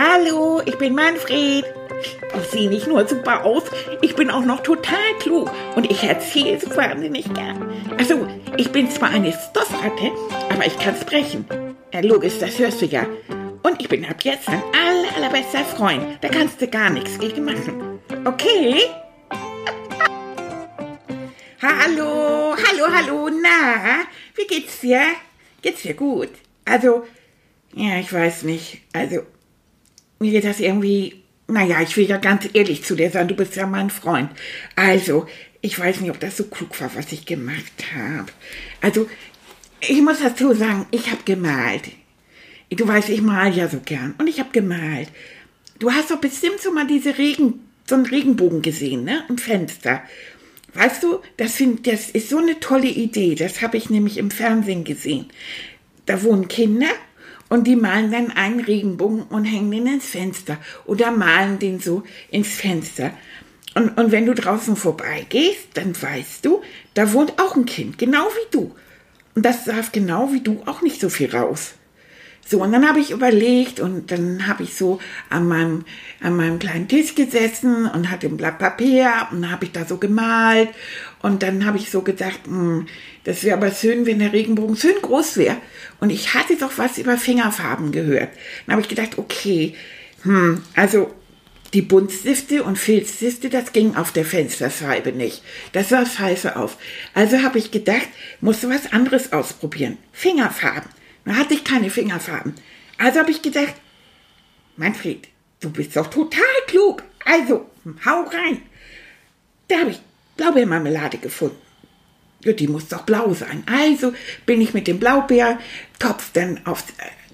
Hallo, ich bin Manfred. Ich sehe nicht nur super aus, ich bin auch noch total klug und ich erzähle es wahnsinnig gern. Also, ich bin zwar eine Stoffratte, aber ich kann sprechen. Ja, logisch, das hörst du ja. Und ich bin ab jetzt dein aller, allerbester Freund. Da kannst du gar nichts gegen machen. Okay? hallo, hallo, hallo, na, wie geht's dir? Geht's dir gut? Also, ja, ich weiß nicht. Also, mir das irgendwie, naja, ich will ja ganz ehrlich zu dir sein, du bist ja mein Freund. Also, ich weiß nicht, ob das so klug war, was ich gemacht habe. Also, ich muss dazu sagen, ich habe gemalt. Du weißt, ich mal ja so gern. Und ich habe gemalt. Du hast doch bestimmt so mal diese Regen, so einen Regenbogen gesehen, ne? Im Fenster. Weißt du, das, find, das ist so eine tolle Idee. Das habe ich nämlich im Fernsehen gesehen. Da wohnen Kinder und die malen dann einen Regenbogen und hängen den ins Fenster oder malen den so ins Fenster. Und, und wenn du draußen vorbeigehst, dann weißt du, da wohnt auch ein Kind, genau wie du. Und das darf genau wie du auch nicht so viel raus. So, und dann habe ich überlegt und dann habe ich so an meinem, an meinem kleinen Tisch gesessen und hatte ein Blatt Papier und habe ich da so gemalt und dann habe ich so gedacht, mh, hm, das wäre aber schön, wenn der Regenbogen schön groß wäre. Und ich hatte doch was über Fingerfarben gehört. Dann habe ich gedacht, okay, hm, also die Buntstifte und Filzstifte, das ging auf der Fensterscheibe nicht. Das sah scheiße aus. Also habe ich gedacht, musst du was anderes ausprobieren. Fingerfarben. Da hatte ich keine Fingerfarben. Also habe ich gedacht, Manfred, du bist doch total klug. Also, hau rein. Da habe ich Blaubeermarmelade gefunden. Ja, die muss doch blau sein. Also bin ich mit dem Blaubeertopf dann auf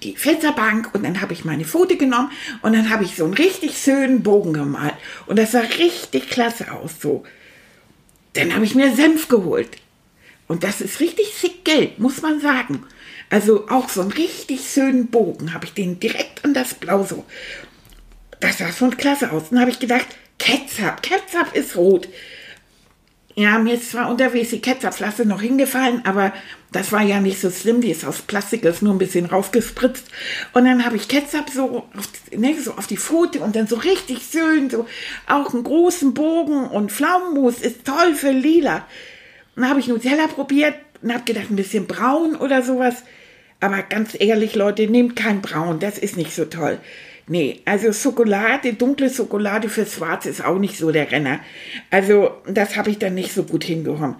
die Fensterbank und dann habe ich meine Foto genommen und dann habe ich so einen richtig schönen Bogen gemalt. Und das sah richtig klasse aus so. Dann habe ich mir Senf geholt. Und das ist richtig sick Geld, muss man sagen. Also auch so einen richtig schönen Bogen habe ich den direkt an das Blau so. Das sah schon klasse aus. Dann habe ich gedacht, Ketchup, Ketchup ist rot. Ja, mir ist zwar unterwegs die Ketchupflasche noch hingefallen, aber das war ja nicht so schlimm. Die ist aus Plastik, ist nur ein bisschen raufgespritzt. Und dann habe ich Ketchup so ne, so auf die Pfote und dann so richtig schön, so auch einen großen Bogen und Pflaumenmus ist toll für lila. Dann habe ich Nutella probiert und habe gedacht, ein bisschen braun oder sowas. Aber ganz ehrlich, Leute, nehmt kein Braun, das ist nicht so toll. Nee, also Schokolade, dunkle Schokolade für Schwarz ist auch nicht so der Renner. Also, das habe ich dann nicht so gut hingehauen.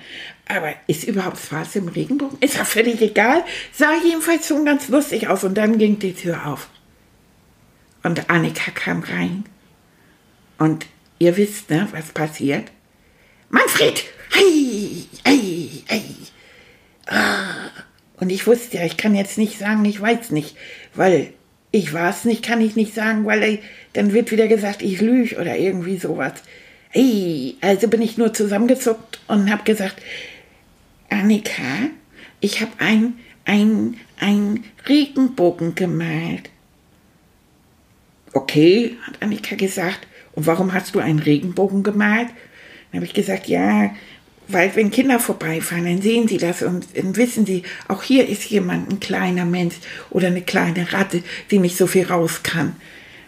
Aber ist überhaupt Schwarz im Regenbogen? Ist ja völlig egal. Sah jedenfalls schon ganz lustig aus und dann ging die Tür auf. Und Annika kam rein. Und ihr wisst, ne, was passiert? Manfred! Hey, hey, hey! Ah. Und ich wusste ja, ich kann jetzt nicht sagen, ich weiß nicht, weil ich war es nicht, kann ich nicht sagen, weil dann wird wieder gesagt, ich lüge oder irgendwie sowas. Ey, also bin ich nur zusammengezuckt und habe gesagt, Annika, ich habe ein, ein, ein Regenbogen gemalt. Okay, hat Annika gesagt. Und warum hast du einen Regenbogen gemalt? Dann habe ich gesagt, ja, weil wenn Kinder vorbeifahren, dann sehen sie das und wissen sie, auch hier ist jemand, ein kleiner Mensch oder eine kleine Ratte, die nicht so viel raus kann.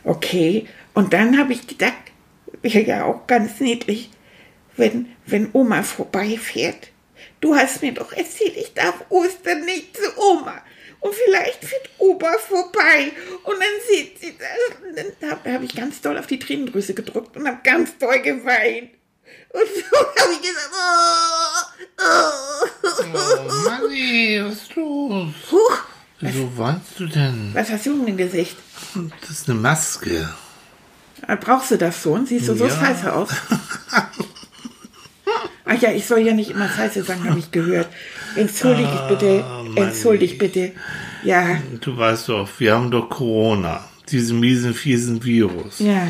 Okay, und dann habe ich gedacht, wäre ja auch ganz niedlich, wenn, wenn Oma vorbeifährt. Du hast mir doch erzählt, ich darf Ostern nicht zu Oma. Und vielleicht fährt Opa vorbei und dann sieht sie das. Und dann habe ich ganz doll auf die Tränendrüse gedrückt und habe ganz doll geweint. Und so habe ich gesagt, oh, oh. oh Manni, was ist los? Huch. Wieso weinst du denn? Was hast du im Gesicht? Das ist eine Maske. Äh, brauchst du das schon? Siehst du so ja. scheiße aus? Ach ja, ich soll ja nicht immer scheiße sagen, habe ich gehört. Entschuldige ah, bitte, entschuldige bitte. Ja. Du weißt doch, wir haben doch Corona, diesen miesen, fiesen Virus. Ja.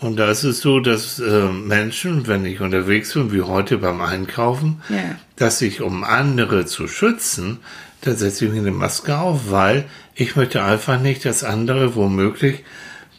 Und da ist es so, dass äh, Menschen, wenn ich unterwegs bin, wie heute beim Einkaufen, ja. dass ich, um andere zu schützen, da setze ich mir eine Maske auf, weil ich möchte einfach nicht, dass andere womöglich,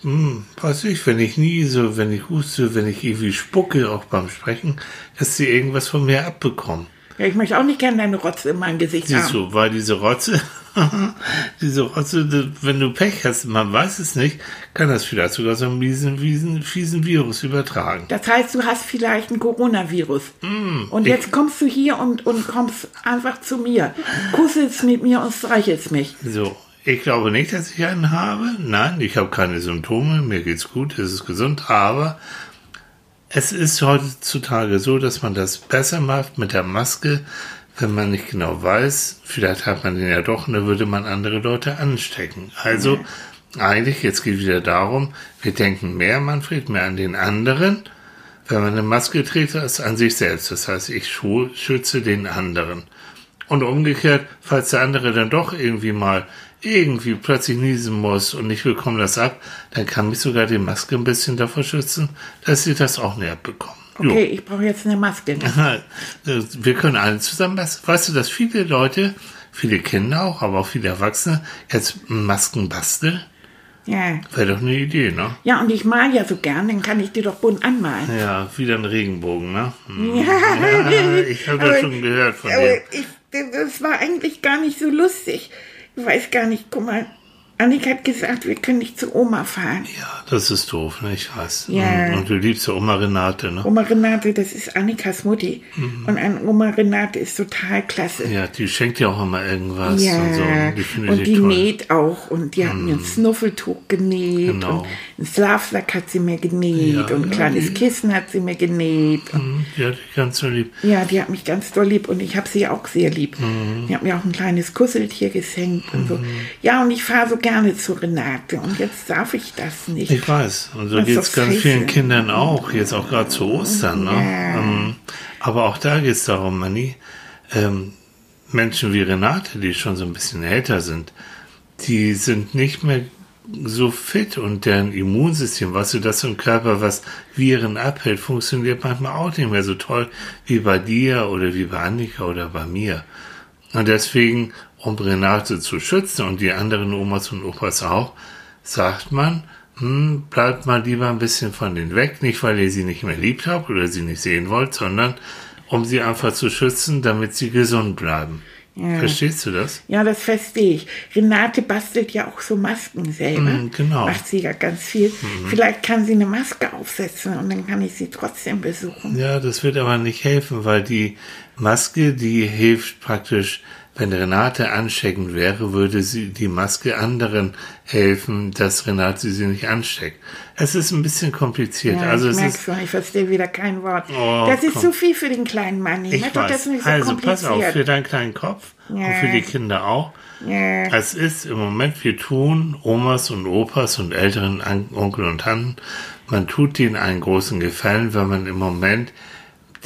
hm, weiß ich, wenn ich nie so, wenn ich huste, wenn ich irgendwie spucke, auch beim Sprechen, dass sie irgendwas von mir abbekommen. Ja, ich möchte auch nicht gerne deine Rotze in meinem Gesicht Siehst haben. du, weil diese Rotze, diese Rotze, wenn du Pech hast, man weiß es nicht, kann das vielleicht sogar so einen fiesen, fiesen, fiesen Virus übertragen. Das heißt, du hast vielleicht ein Coronavirus. und jetzt kommst du hier und, und kommst einfach zu mir. Kusselst mit mir und streichelst mich. So, ich glaube nicht, dass ich einen habe. Nein, ich habe keine Symptome, mir geht's gut, es ist gesund, aber es ist heutzutage so, dass man das besser macht mit der Maske, wenn man nicht genau weiß, vielleicht hat man den ja doch und dann würde man andere Leute anstecken. Also eigentlich, jetzt geht wieder darum, wir denken mehr, Manfred, mehr an den anderen, wenn man eine Maske trägt, als an sich selbst. Das heißt, ich schütze den anderen. Und umgekehrt, falls der andere dann doch irgendwie mal irgendwie plötzlich niesen muss und ich bekomme das ab, dann kann mich sogar die Maske ein bisschen davor schützen, dass sie das auch nicht abbekommen. Jo. Okay, ich brauche jetzt eine Maske. Wir können alle zusammen basteln. Weißt du, dass viele Leute, viele Kinder auch, aber auch viele Erwachsene jetzt Masken basteln? Ja. Wäre doch eine Idee, ne? Ja, und ich mal ja so gern, dann kann ich die doch bunt anmalen. Ja, wieder ein Regenbogen, ne? Hm. Ja, Ja, ich habe das schon gehört von dir. ich, das war eigentlich gar nicht so lustig. Weiß gar nicht, guck mal, Annika hat gesagt, wir können nicht zu Oma fahren. Ja, das ist doof, ne? Ich weiß. Ja. Und du liebst ja Oma Renate, ne? Oma Renate, das ist Annikas Mutti. Und an Oma Renate ist total klasse. Mhm. Ja, die schenkt ja auch immer irgendwas Ja, und so. Die und die die. Mhm. näht auch. Und die hat mir ein Snuffeltuch genäht. Genau. Und einen Schlafsack hat sie mir genäht. Ja, und ein ja, kleines die- Kissen hat sie mir genäht. Und Hm, Ja, die ganz so lieb. Ja, die hat mich ganz doll lieb und ich habe sie auch sehr lieb. Mhm. Die hat mir auch ein kleines Kusseltier geschenkt und so. Ja, und ich fahre so gerne zu Renate und jetzt darf ich das nicht. Ich weiß. Und so geht's doch ganz scheiße. vielen Kindern auch. Jetzt auch gerade zu Ostern, ne? Ja. Ähm, aber auch da geht's darum, Manni. Ähm, Menschen wie Renate, die schon so ein bisschen älter sind, die sind nicht mehr so fit und deren Immunsystem, was du das im Körper, was Viren abhält, funktioniert manchmal auch nicht mehr so toll wie bei dir oder wie bei Annika oder bei mir. Und deswegen, um Renate zu schützen und die anderen Omas und Opas auch, sagt man, hm, bleibt mal lieber ein bisschen von denen weg, nicht weil ihr sie nicht mehr liebt habt oder sie nicht sehen wollt, sondern um sie einfach zu schützen, damit sie gesund bleiben. Verstehst du das? Ja, das verstehe ich. Renate bastelt ja auch so Masken selber. Mm, genau. Macht sie ja ganz viel. Vielleicht kann sie eine Maske aufsetzen und dann kann ich sie trotzdem besuchen. Ja, das wird aber nicht helfen, weil die Maske, die hilft praktisch, wenn Renate ansteckend wäre, würde sie die Maske anderen helfen, dass Renate sie nicht ansteckt. Es ist ein bisschen kompliziert. Ja, also ich merke ist, schon, ich verstehe wieder kein Wort. Oh, das ist komm. zu viel für den kleinen Mann. Ich, ich doch das weiß. nicht so Also pass auf, für deinen kleinen Kopf und Ja. für die Kinder auch. Ja. Es ist im Moment, wir tun Omas und Opas und älteren Onkel und Tanten, man tut denen einen großen Gefallen, wenn man im Moment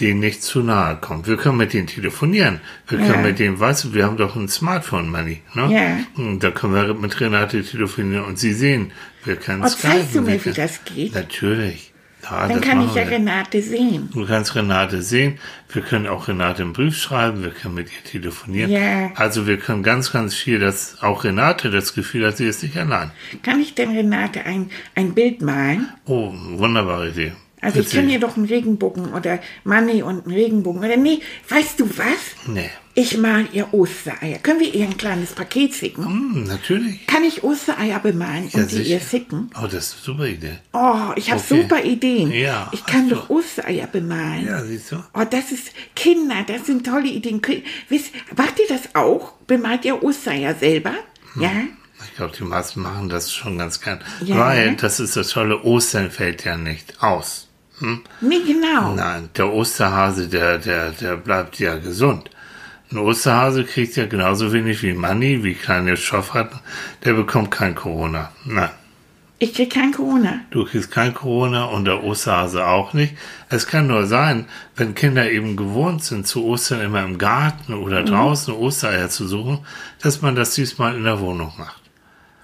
denen nicht zu nahe kommt. Wir können mit denen telefonieren. Wir können Ja. mit denen, weißt du, wir haben doch ein Smartphone, Manni. Ne? Ja. Und Da können wir mit Renate telefonieren und sie sehen. Wir können Und zeigst du mir, wie das geht? Natürlich. Ja, Dann kann ich ja wir. Renate sehen. Du kannst Renate sehen. Wir können auch Renate einen Brief schreiben. Wir können mit ihr telefonieren. Ja. Also wir können ganz, ganz viel, dass auch Renate das Gefühl hat, sie ist nicht allein. Kann ich denn Renate ein, ein Bild malen? Oh, wunderbare Idee. Also ich Erzähl. kann ihr doch einen Regenbogen oder Manni und einen Regenbogen. Oder nee, weißt du was? Nee. Ich mal ihr Ostereier. Können wir ihr ein kleines Paket schicken? Hm, natürlich. Kann ich Ostereier bemalen Ja, und die sicher. ihr schicken? Oh, das ist eine super Idee. Oh, ich habe Okay. super Ideen. Ja, ich kann doch Ostereier bemalen. Ja, siehst du? Oh, das ist Kinder, das sind tolle Ideen. Wisst, macht ihr das auch? Bemalt ihr Ostereier selber? Hm. Ja? Ich glaube, die meisten machen das schon ganz gern. Ja. Weil, das ist das Tolle, Ostern fällt ja nicht aus. Hm? Nee, genau. Nein, der Osterhase, der, der, der bleibt ja gesund. Ein Osterhase kriegt ja genauso wenig wie Manni, wie kleine Stoffratten. Der bekommt kein Corona. Nein. Ich krieg kein Corona. Du kriegst kein Corona und der Osterhase auch nicht. Es kann nur sein, wenn Kinder eben gewohnt sind, zu Ostern immer im Garten Mhm. oder draußen Ostereier zu suchen, dass man das diesmal in der Wohnung macht.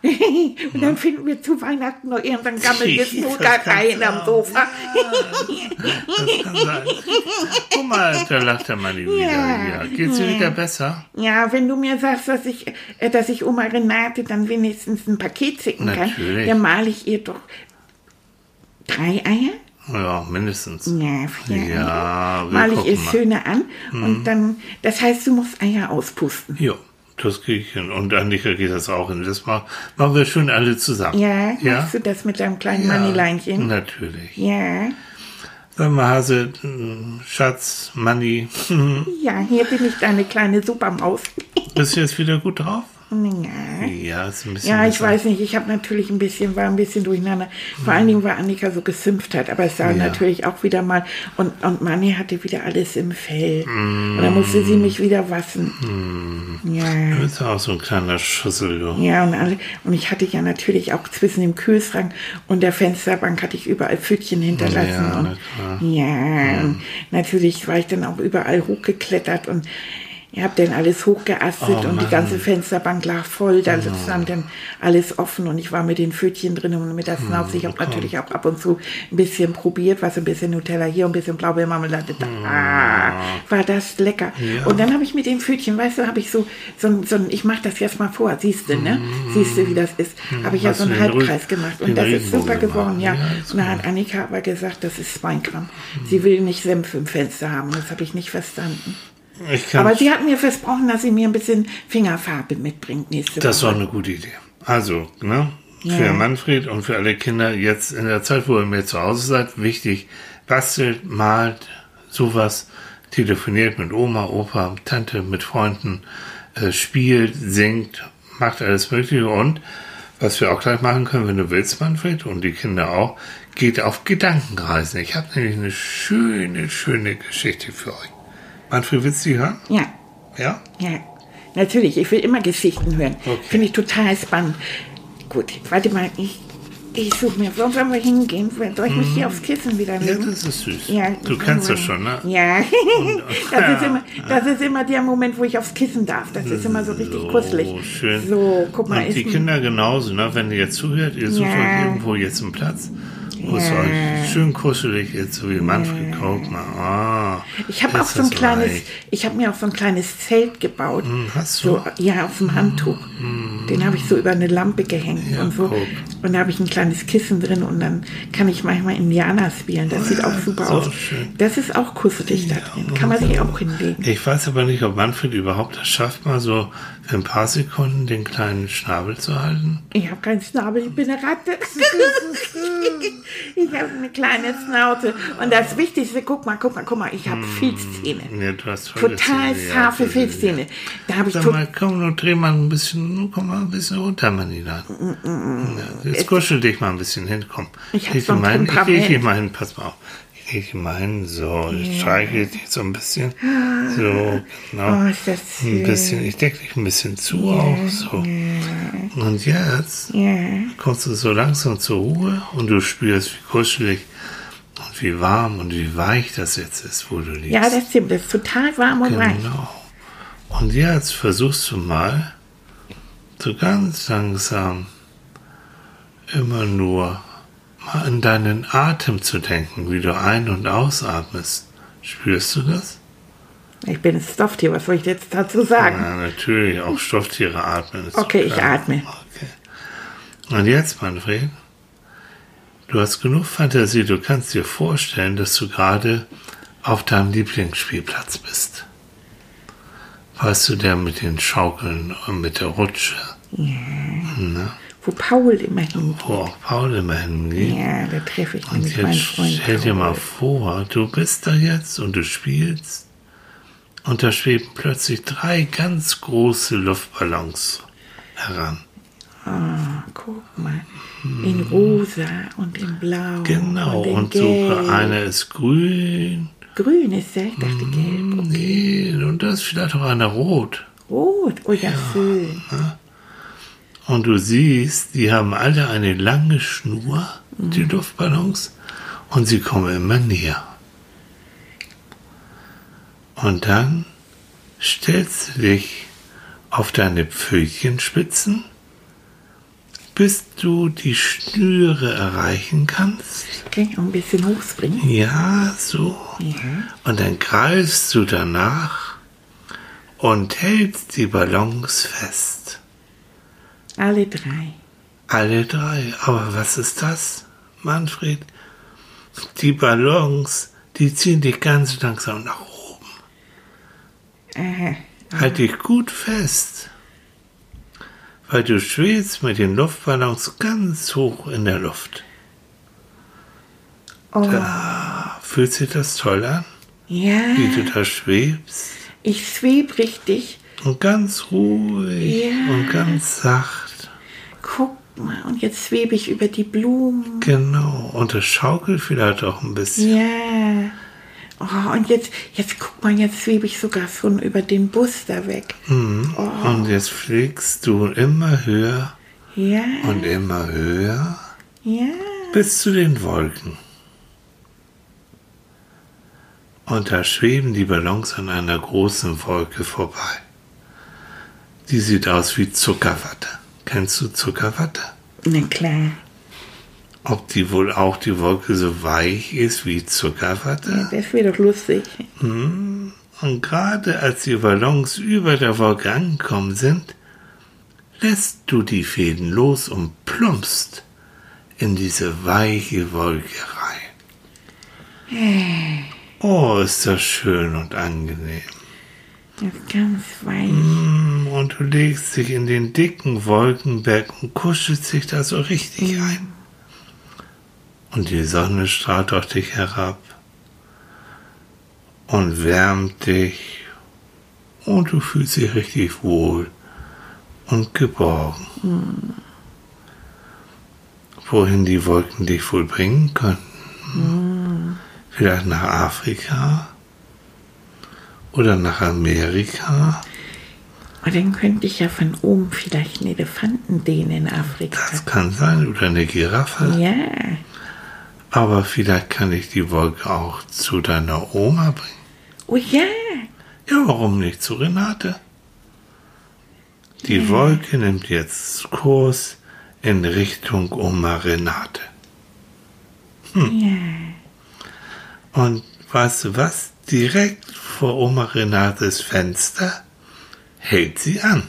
Und dann finden wir zu Weihnachten noch irgendein gammeliges kannst am Sofa. Das kann sein. Guck mal, da lacht der Manni wieder. Ja. Ja. Geht's dir wieder besser? Ja, wenn du mir sagst, dass ich, äh, dass ich Oma Renate dann wenigstens ein Paket schicken kann, Natürlich. dann male ich ihr doch drei Eier. Ja, mindestens. Ja, vier Ja, Mal ich mal. schöner an und dann, das heißt, du musst Eier auspusten. Jo, hin. Und Annika geht das auch hin. Das machen, wir schön alle zusammen. Ja, Ja? machst du das mit deinem kleinen Ja, Manileinchen? Natürlich. Ja. Sag mal, Hase, äh, Schatz, Manni, Ja, hier bin ich deine kleine Supermaus. bist du jetzt wieder gut drauf? Ja. Ist ein bisschen Ja, ich besser. weiß nicht, ich habe natürlich ein bisschen, war ein bisschen durcheinander. Vor allen Dingen, weil Annika so gesümpft hat, aber es sah Ja. natürlich auch wieder mal, und, und Manni hatte wieder alles im Fell. Und dann musste sie mich wieder waschen. Ja. Du bist auch so ein kleiner Schüssel, du. Ja, und, alle, und ich hatte ja natürlich auch zwischen dem Kühlschrank und der Fensterbank hatte ich überall Pfütchen hinterlassen. Ja, na und, klar. ja, und natürlich war ich dann auch überall hochgeklettert und ihr habt dann alles hochgeastet Oh, und die ganze Fensterbank lag voll, da stand dann alles offen und ich war mit den Pfötchen drin und mit der Schnauze. Ich habe natürlich auch ab und zu ein bisschen probiert, was ein bisschen Nutella hier, ein bisschen Blaubeermarmelade da. Ah, war das lecker. Ja. Und dann habe ich mit den Pfötchen, weißt du, habe ich so, so, so ich mache das jetzt mal vor, siehst du, ne? Siehst du, wie das ist? Habe ich ja so einen Halbkreis Rück- gemacht und das ist super geworden, ja. Ja, und dann hat Annika aber gesagt, das ist Schweinkram. Sie will nicht Senf im Fenster haben, das habe ich nicht verstanden. Aber sie hat mir versprochen, dass sie mir ein bisschen Fingerfarbe mitbringt nächste das war Woche. eine gute Idee. Also, ne? Für Ja. Manfred und für alle Kinder jetzt in der Zeit, wo ihr mehr zu Hause seid, wichtig, bastelt, malt, sowas, telefoniert mit Oma, Opa, Tante, mit Freunden, äh, spielt, singt, macht alles Mögliche und was wir auch gleich machen können, wenn du willst, Manfred, und die Kinder auch, geht auf Gedankenreisen. Ich habe nämlich eine schöne, schöne Geschichte für euch. Manfred, willst du die hören? Ja, Ja? ja. Natürlich, ich will immer Geschichten hören. Okay. Finde ich total spannend. Gut, warte mal, ich, ich suche mir, wo sollen wir hingehen? Soll ich mich hier aufs Kissen wieder Mhm. Ja, das ist süß. Ja, du kennst das schon, ne? Ja, das, ist immer, das ist immer der Moment, wo ich aufs Kissen darf. Das ist immer so richtig kusselig. So schön. So, guck mal. Und die Kinder genauso, ne? Wenn ihr jetzt zuhört, ihr sucht Ja. euch irgendwo jetzt einen Platz, wo es Ja. euch schön kuschelig ist, so wie Manfred, guck mal. Ah, Ich habe auch so ein kleines, weich. ich habe mir auch so ein kleines Zelt gebaut. hast du? So, ja, auf dem Handtuch. Den habe ich so über eine Lampe gehängt Ja, und so. guck. Und da habe ich ein kleines Kissen drin und dann kann ich manchmal Indianer spielen. Das sieht auch super so aus. schön. Das ist auch kusselig da drin. Kann man sich auch hinlegen. Ich weiß aber nicht, ob Manfred überhaupt das schafft, mal so für ein paar Sekunden den kleinen Schnabel zu halten. Ich habe keinen Schnabel, ich bin eine Ratte. ich habe eine kleine Schnauze. Und das Wichtigste, guck mal, guck mal, guck mal, ich habe Filzzähne. Ja, du hast Total ja, scharfe das ist- Filzzähne. Da habe ich Sag mal, komm, nun dreh mal ein bisschen, komm mal ein bisschen runter, Manila. Ja, jetzt kuschel dich mal ein bisschen hin, komm. Ich hab Leg so ein hin, ich Temperament. mal hin, pass mal auf. Ich leg dich mal hin, so, ich streiche dich so ein bisschen. So, genau. Oh, ist das Ein schön. bisschen, ich decke dich ein bisschen zu auch, so. Und jetzt Ja. kommst du so langsam zur Ruhe und du spürst, wie kuschelig wie warm und wie weich das jetzt ist, wo du liegst. ja, das stimmt. Das ist total warm und weich. Genau. Und jetzt versuchst du mal, so ganz langsam, immer nur mal an deinen Atem zu denken, wie du ein- und ausatmest. Spürst du das? Ich bin ein Stofftier, was soll ich jetzt dazu sagen? Ja, natürlich, auch Stofftiere atmen. Okay, ich atme. Okay. Und jetzt, Manfred, du hast genug Fantasie, du kannst dir vorstellen, dass du gerade auf deinem Lieblingsspielplatz bist. Weißt du, der mit den Schaukeln und mit der Rutsche, ne? Wo Paul immer hingeht. wo auch Paul immer hingeht. Ja, da treffe ich Und nämlich meinen jetzt Freund. stell dir mal vor, du bist da jetzt und du spielst und da schweben plötzlich drei ganz große Luftballons heran. Ah, guck mal. In rosa und in blau. Genau, Und in und sogar einer ist grün. Grün ist der, ich dachte gelb. Nee, und da ist vielleicht auch einer rot. Rot. Oh ja, schön. Und du siehst, die haben alle eine lange Schnur, die Mhm. Luftballons, und sie kommen immer näher. Und dann stellst du dich auf deine Pfötchenspitzen, bis du die Schnüre erreichen kannst. Okay, und ein bisschen hochspringen. Ja, so. Und dann greifst du danach und hältst die Ballons fest. Alle drei. Alle drei. Aber was ist das, Manfred? die Ballons, die ziehen dich ganz langsam nach oben. Äh, halt dich gut fest, weil du schwebst mit den Luftballons ganz hoch in der Luft. Oh. Da fühlt sich das toll an? Ja. Wie du da schwebst? Ich schweb richtig. Und ganz ruhig ja. und ganz sacht. Guck mal, und jetzt schwebe ich über die Blumen. Genau, und das schaukelt vielleicht auch ein bisschen. Ja. Oh, und jetzt, jetzt guck mal, jetzt schwebe ich sogar schon über den Bus da weg. Mhm. Oh. Und jetzt fliegst du immer höher. Ja. Und immer höher. Ja. Bis zu den Wolken. Und da schweben die Ballons an einer großen Wolke vorbei. Die sieht aus wie Zuckerwatte. Kennst du Zuckerwatte? Na klar. Ob die wohl auch die Wolke so weich ist wie Zuckerwatte? Ja, das wäre doch lustig. Hm. Und gerade als die Ballons über der Wolke angekommen sind, lässt du die Fäden los und plumpst in diese weiche Wolke rein. Äh. Oh, ist das schön und angenehm. Das ist ganz weich. Mm, und du legst dich in den dicken Wolkenberg und kuschelst dich da so richtig ein. Und die Sonne strahlt auf dich herab und wärmt dich und du fühlst dich richtig wohl und geborgen. Mm. Wohin die Wolken dich wohl bringen könnten. Mm. Vielleicht nach Afrika oder nach Amerika. Und dann könnte ich ja von oben vielleicht einen Elefanten dehnen in Afrika. Das kann sein, oder eine Giraffe. Ja. Aber vielleicht kann ich die Wolke auch zu deiner Oma bringen. Oh ja. Ja, warum nicht zu Renate? Die ja. Wolke nimmt jetzt Kurs in Richtung Oma Renate. Hm. Ja. Und weißt du was? Direkt vor Oma Renates Fenster hält sie an.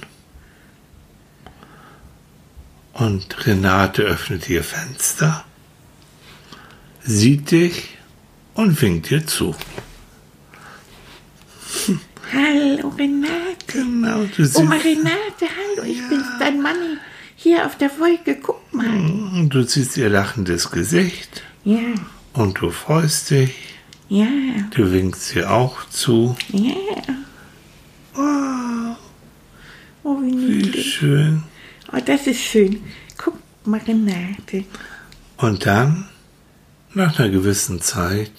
Und Renate öffnet ihr Fenster, sieht dich und winkt dir zu. Hallo Renate. Genau, du siehst. Oma Renate, hallo, ich ja. bin dein Mann hier auf der Wolke, guck mal. Und du siehst ihr lachendes Gesicht. Ja. Und du freust dich. Ja. Du winkst ihr auch zu. Ja. Wow. Oh, wie niedlich. Wie schön. Oh, das ist schön. Guck mal, Renate. Und dann, nach einer gewissen Zeit,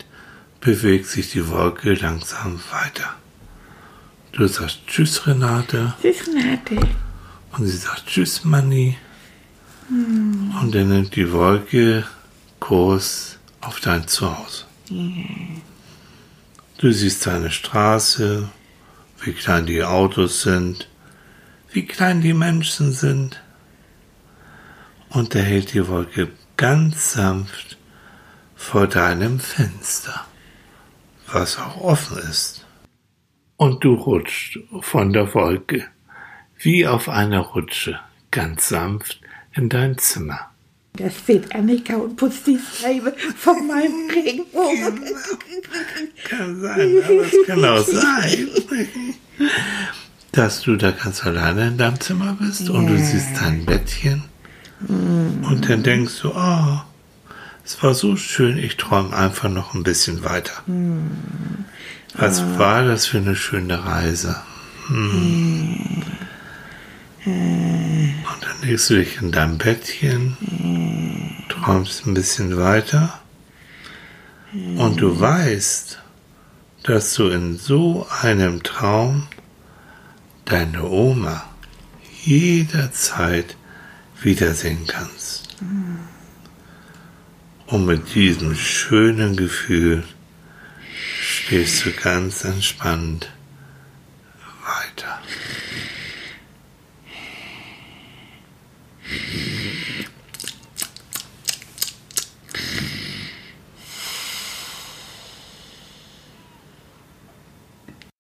bewegt sich die Wolke langsam weiter. Du sagst Tschüss, Renate. Tschüss, Renate. Und sie sagt Tschüss, Manni. Hm. Und dann nimmt die Wolke Kurs auf dein Zuhause. Du siehst deine Straße, wie klein die Autos sind, wie klein die Menschen sind. Und da hält die Wolke ganz sanft vor deinem Fenster, was auch offen ist. Und du rutscht von der Wolke, wie auf einer Rutsche, ganz sanft in dein Zimmer. Da steht Annika und putzt die Scheibe von meinem Regenbogen. Kann sein, aber es kann auch sein, dass du da ganz alleine in deinem Zimmer bist ja. und du siehst dein Bettchen mm. und dann denkst du, oh, es war so schön, ich träume einfach noch ein bisschen weiter. Mm. Was oh. war das für eine schöne Reise? Hm. Und dann legst du dich in dein Bettchen, träumst ein bisschen weiter und du weißt, dass du in so einem Traum deine Oma jederzeit wiedersehen kannst. Und mit diesem schönen Gefühl stehst du ganz entspannt